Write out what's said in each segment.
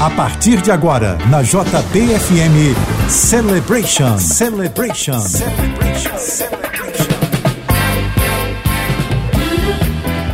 A partir de agora, na JBFM Celebration. Celebration. Celebration. Celebration.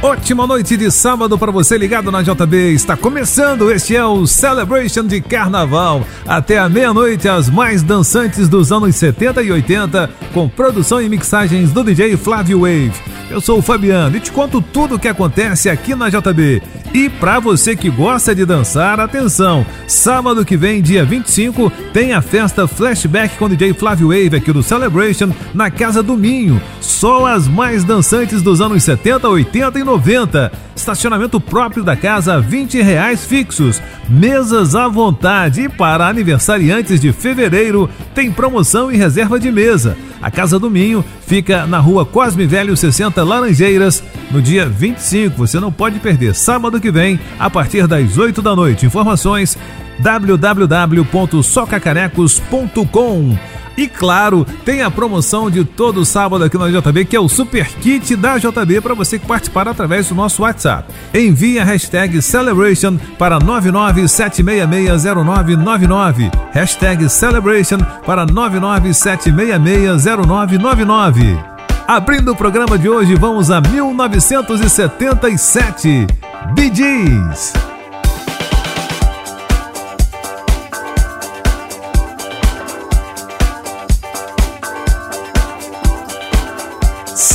Ótima noite de sábado para você ligado na JB. Está começando, este é o Celebration de Carnaval. Até a meia-noite, as mais dançantes dos anos 70 e 80, com produção e mixagens do DJ Flávio Wave. Eu sou o Fabiano e te conto tudo o que acontece aqui na JB. E para você que gosta de dançar, atenção! Sábado que vem, dia 25, tem a festa Flashback com DJ Flávio Wave aqui do Celebration na Casa do Minho. Só as mais dançantes dos anos 70, 80 e 90. Estacionamento próprio da casa, 20 reais fixos. Mesas à vontade. E para aniversariantes de fevereiro, tem promoção e reserva de mesa. A Casa do Minho fica na rua Cosme Velho 60 Laranjeiras, no dia 25. Você não pode perder. Sábado que vem, a partir das 8 da noite. Informações www.socacanecos.com e claro, tem a promoção de todo sábado aqui na JB, que é o Super Kit da JB para você participar através do nosso WhatsApp. Envie a hashtag Celebration para 997660999. Hashtag Celebration para 997660999. Abrindo o programa de hoje, vamos a 1977. Bee.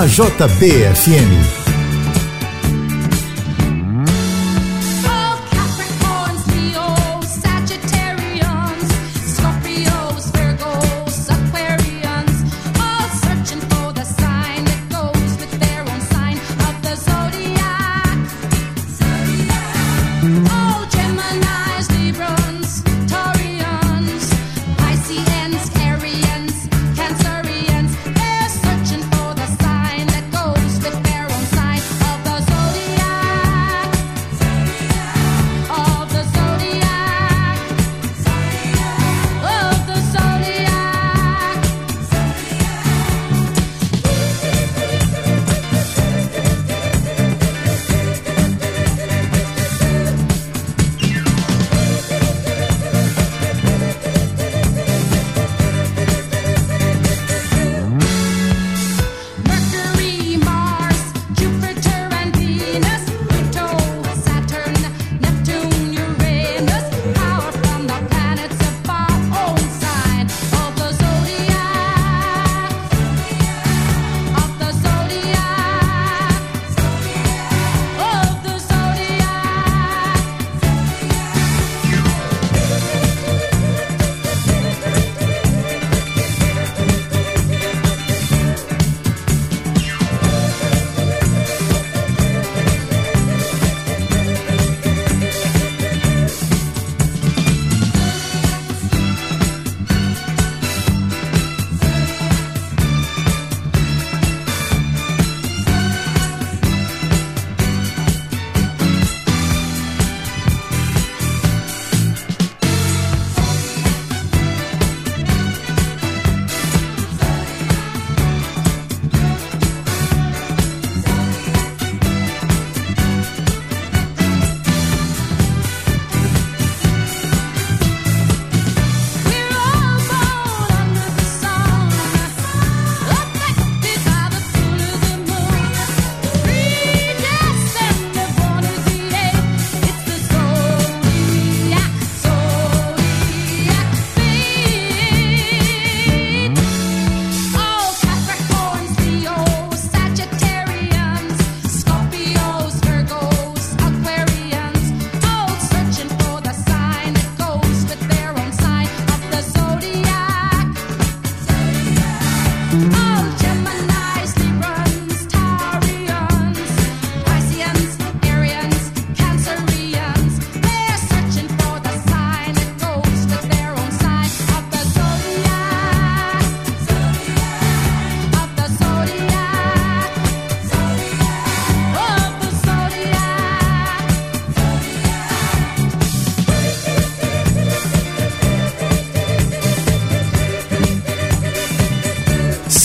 Na JBFM.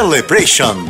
Celebration.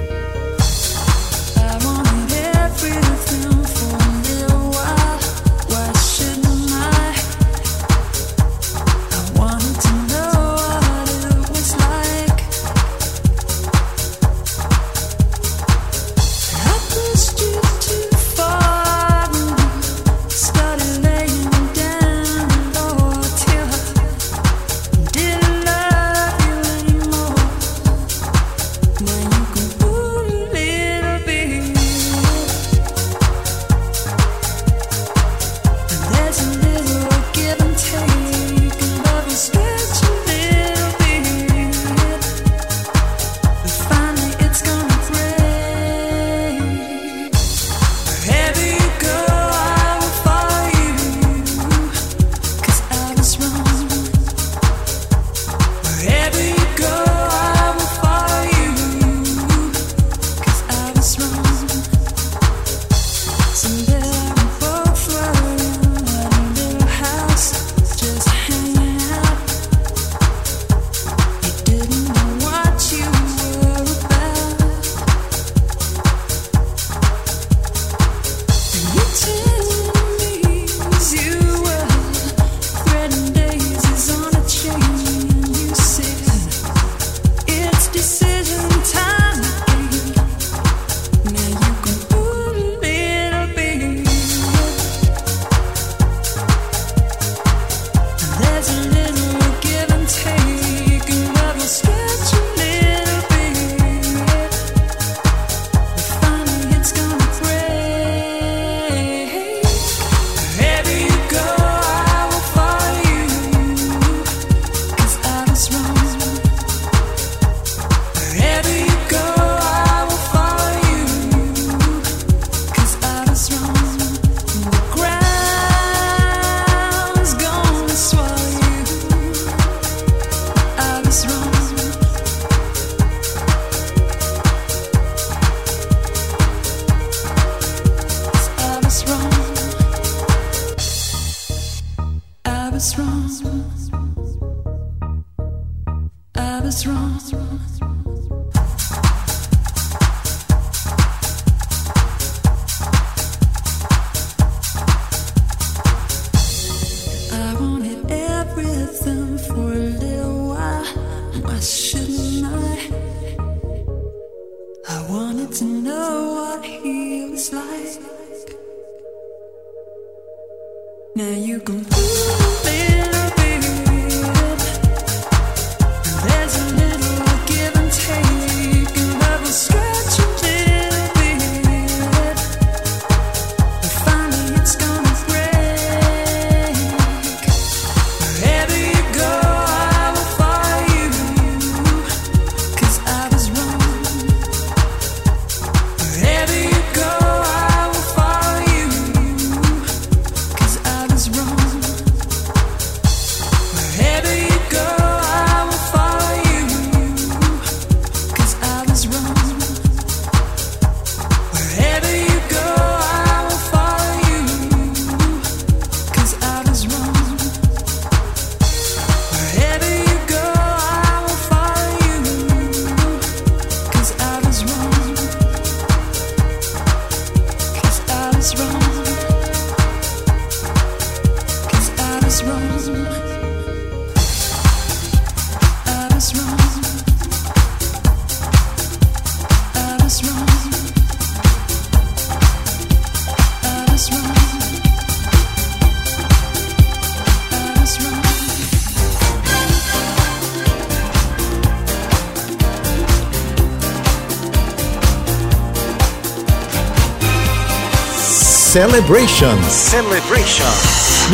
Celebration. Celebration.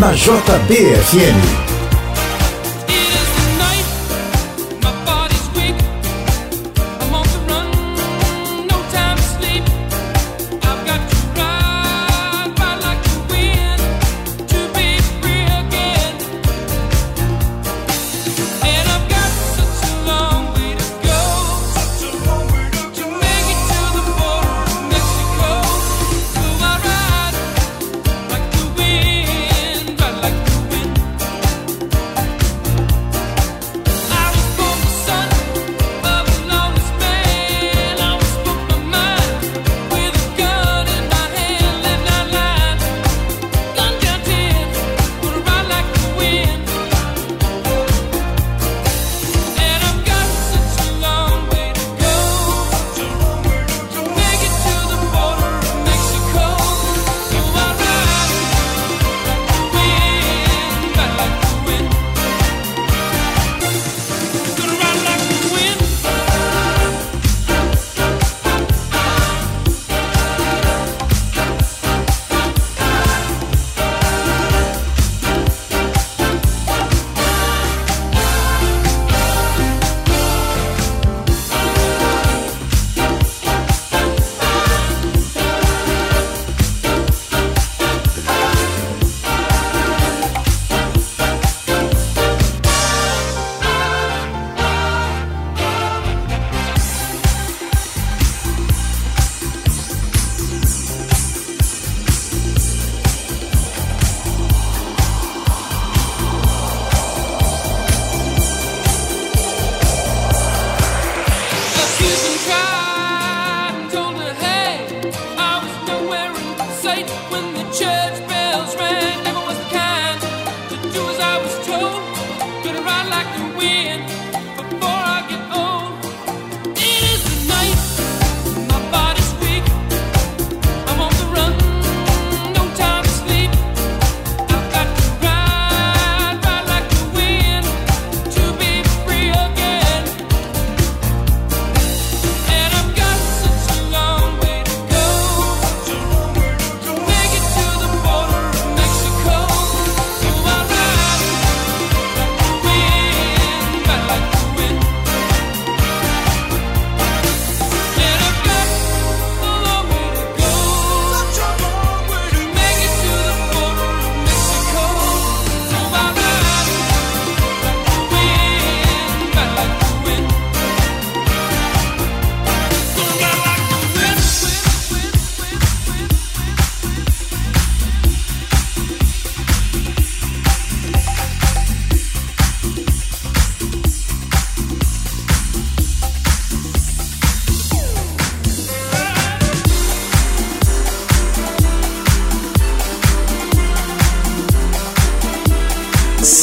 Na JBFM.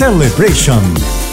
Celebration.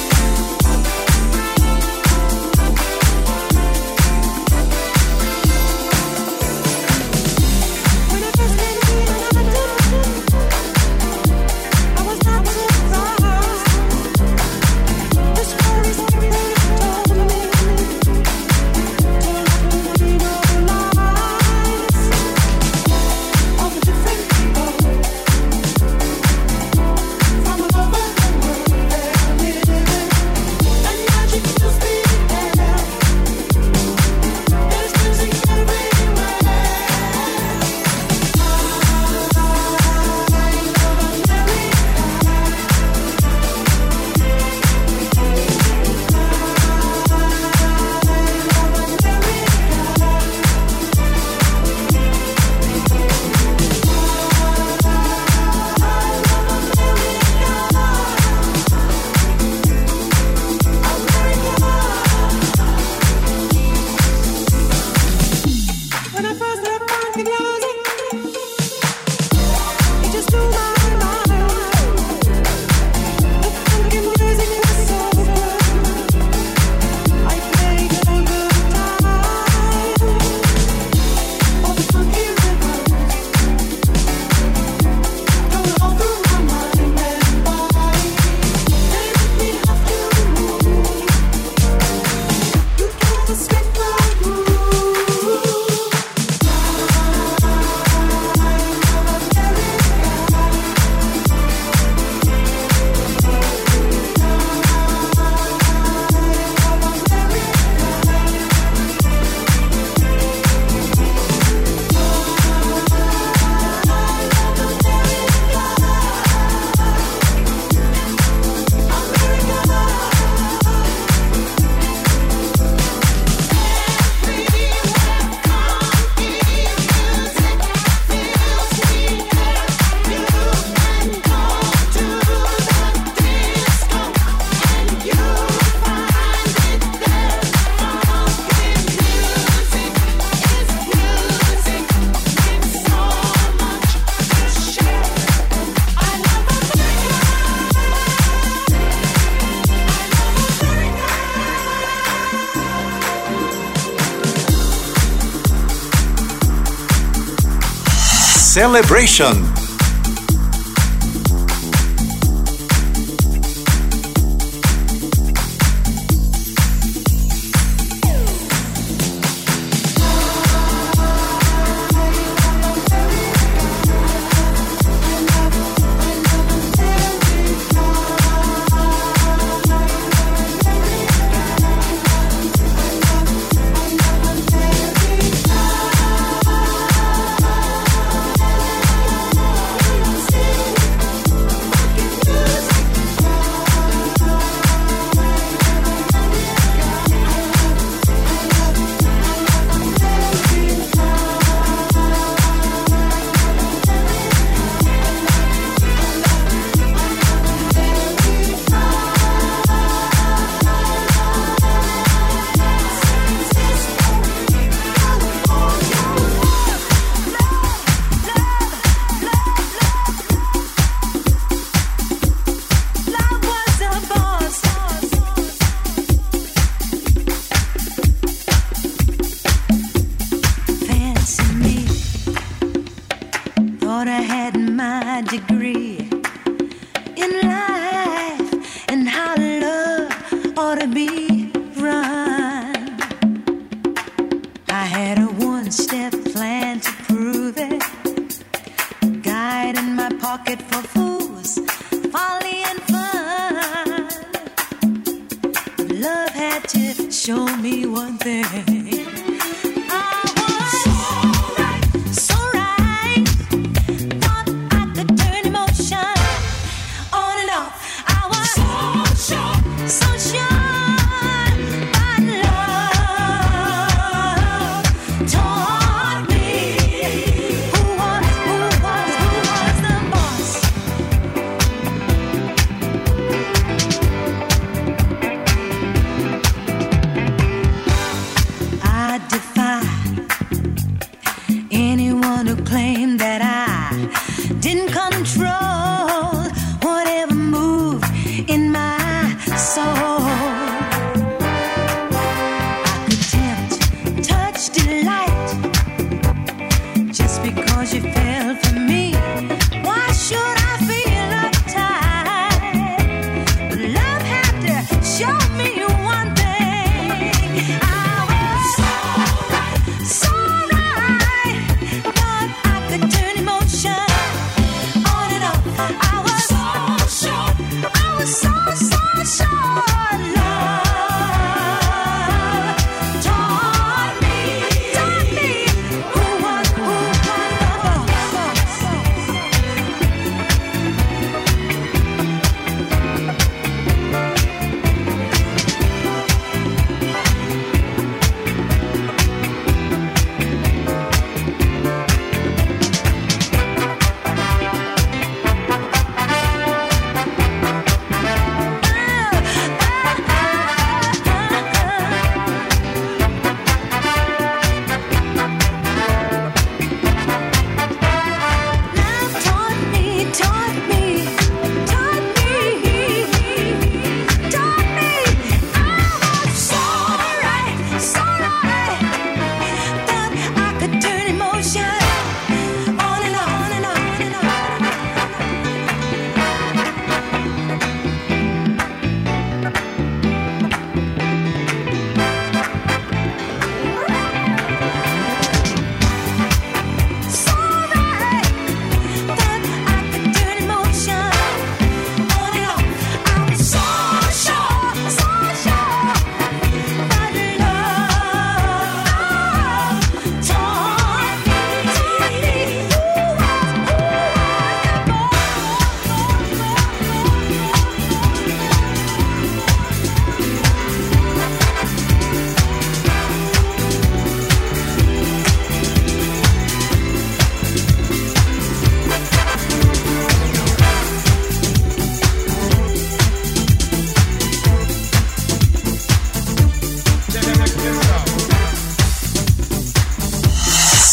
Celebration.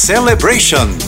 Celebration.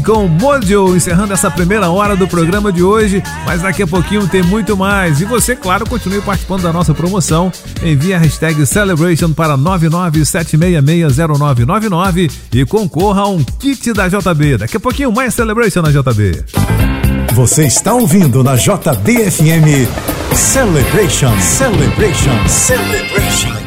2001, Lady com Mojo, encerrando essa primeira hora do programa de hoje, mas daqui a pouquinho tem muito mais. E você, claro, continue participando da nossa promoção. Envie a hashtag Celebration para 997660999 e concorra a um kit da JB. Daqui a pouquinho mais Celebration na JB. Você está ouvindo na JBFM Celebration, Celebration, Celebration.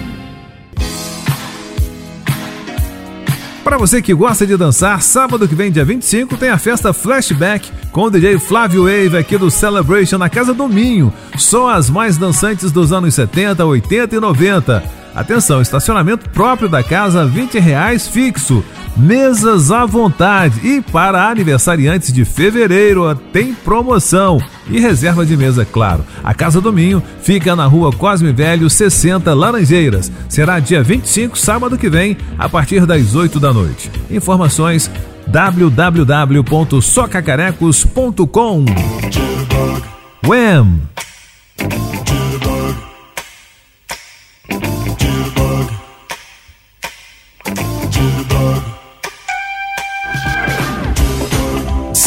Para você que gosta de dançar, sábado que vem, dia 25, tem a festa Flashback com o DJ Flávio Wave aqui do Celebration na Casa do Minho. Só as mais dançantes dos anos 70, 80 e 90. Atenção, estacionamento próprio da casa, 20 reais fixo. Mesas à vontade. E para aniversariantes de fevereiro, tem promoção. E reserva de mesa, claro. A Casa do Minho fica na rua Cosme Velho, 60 Laranjeiras. Será dia 25, sábado que vem, a partir das 8 da noite. Informações www.socacarecos.com Wham!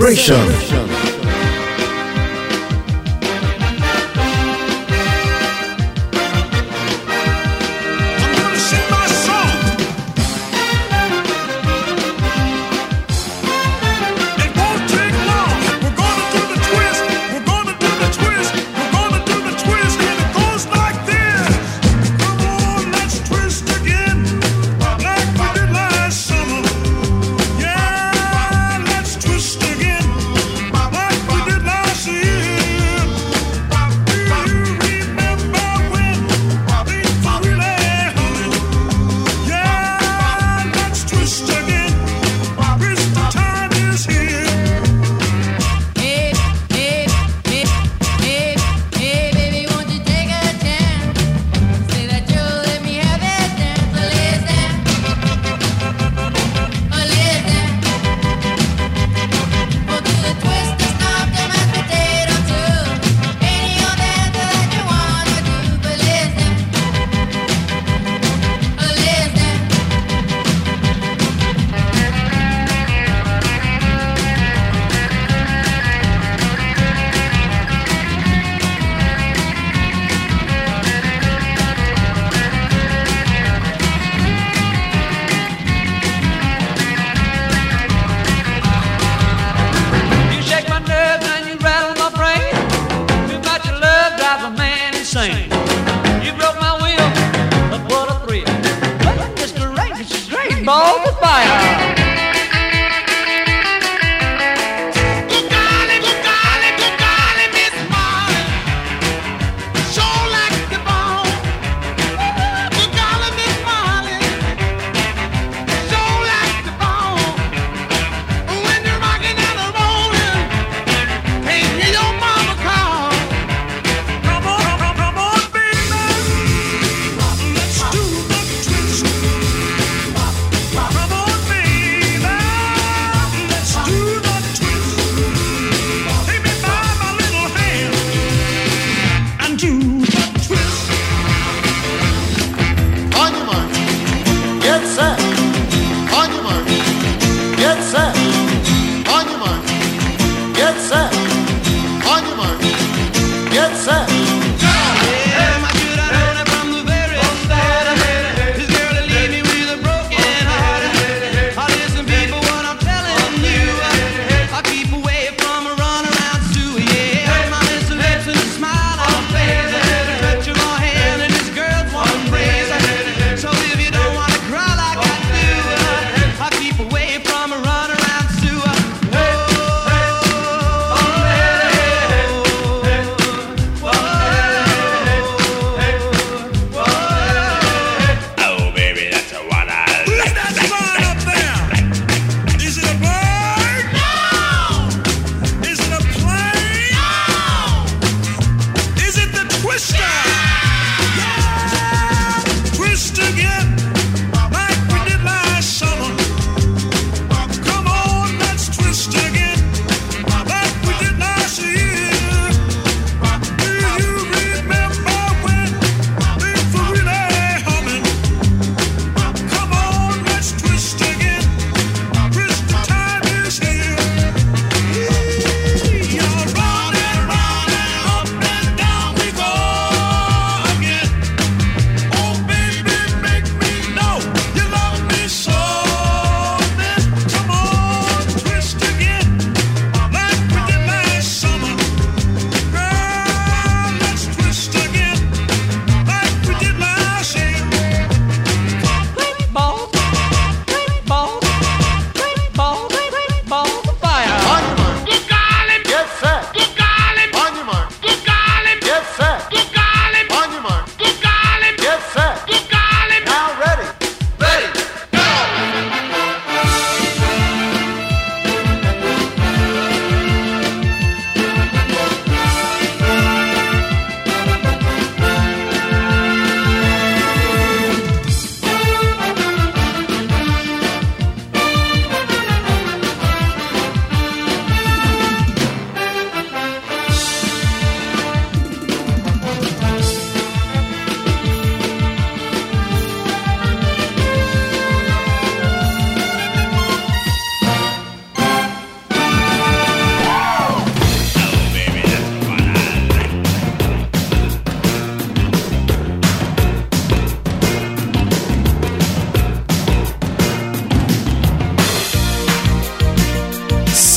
Celebration.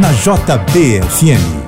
Na JBFM.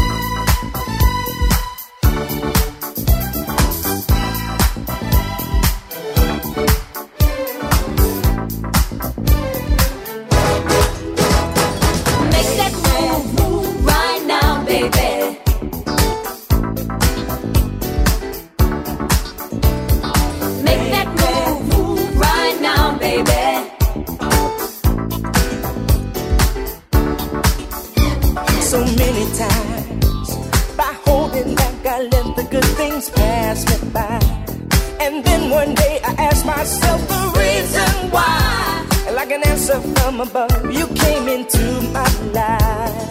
from above. You came into my life.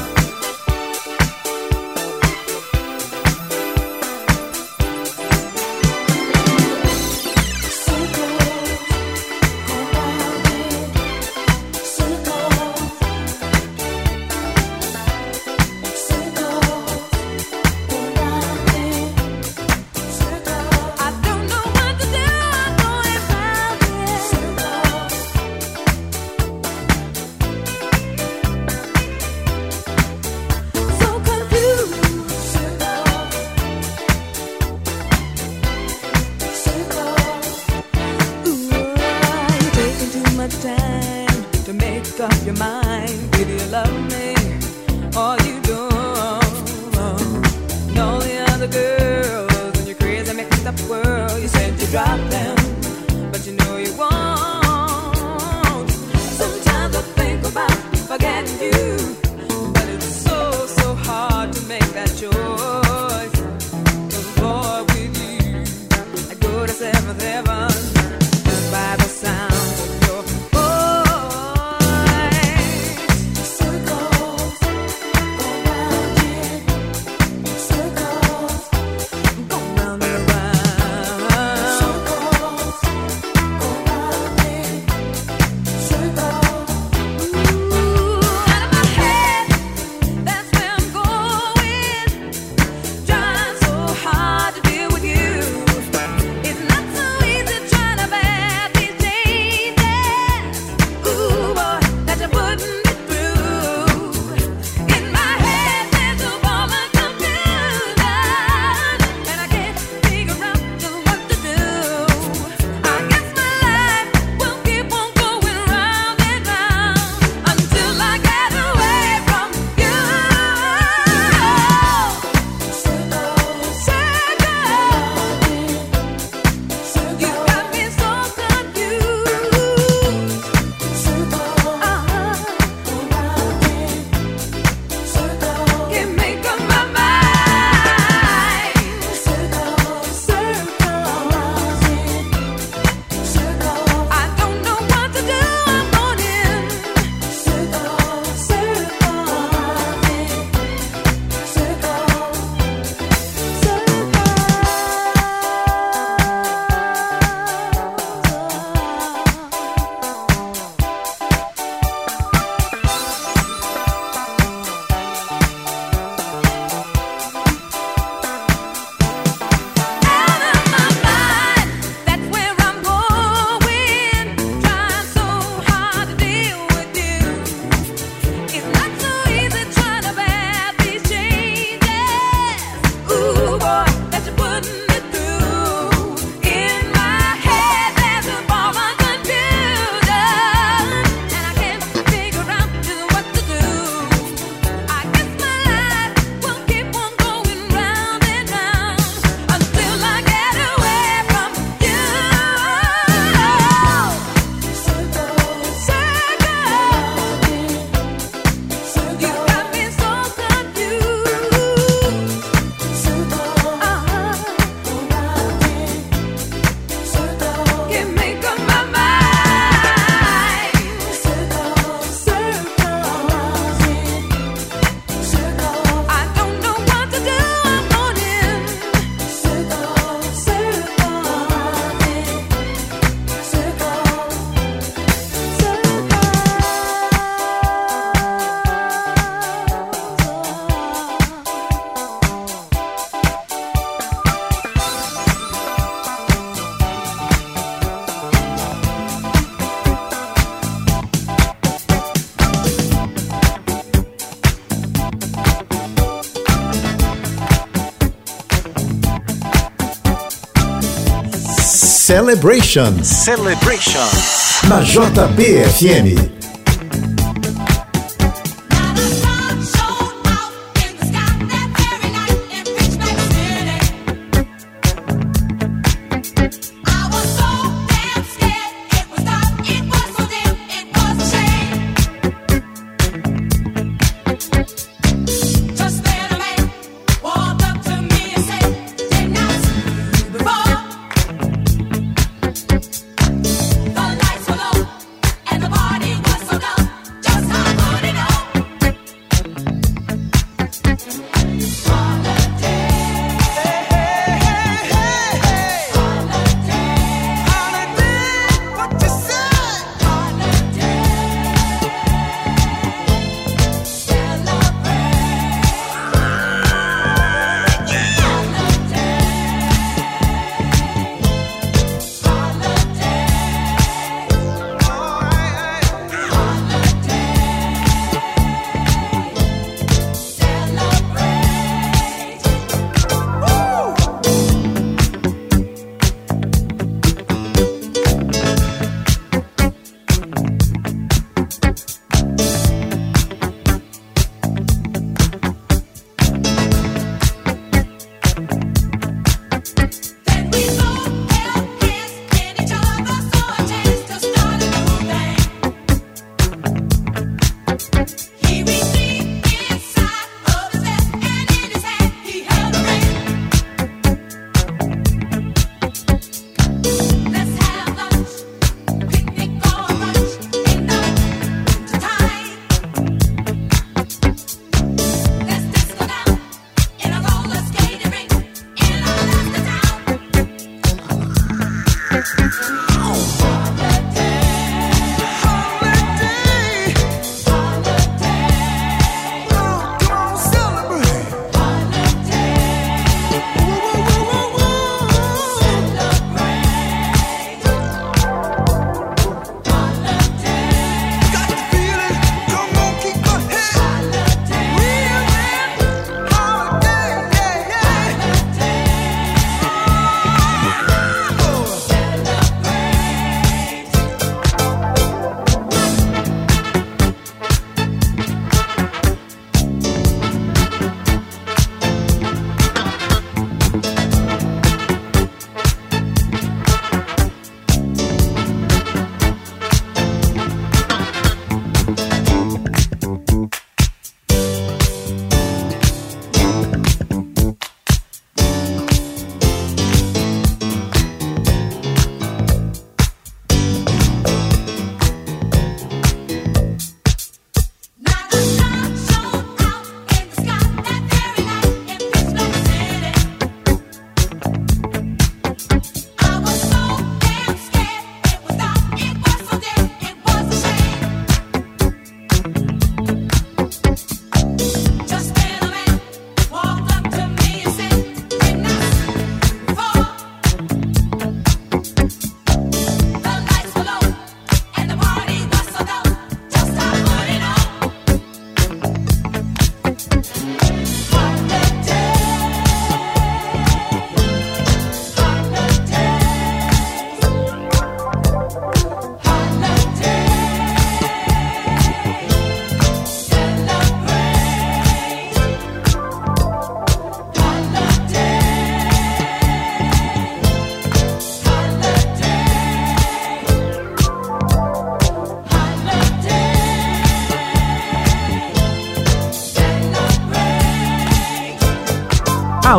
Celebration. Celebration. Na JBFM.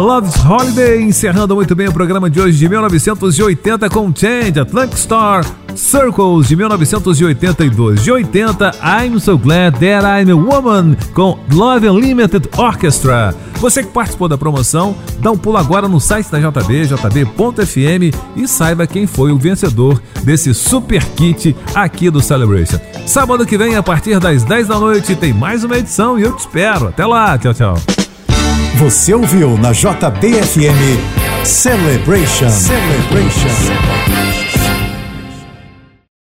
Love's Holiday, encerrando muito bem o programa de hoje de 1980 com Change, Atlantic Star, Circles de 1982. De 80, I'm So Glad That I'm a Woman com Love Unlimited Orchestra. Você que participou da promoção, dá um pulo agora no site da JB, jb.fm e saiba quem foi o vencedor desse super kit aqui do Celebration. Sábado que vem, a partir das 10 da noite, tem mais uma edição e eu te espero. Até lá, tchau, tchau. Você ouviu na JBFM Celebration. Celebration.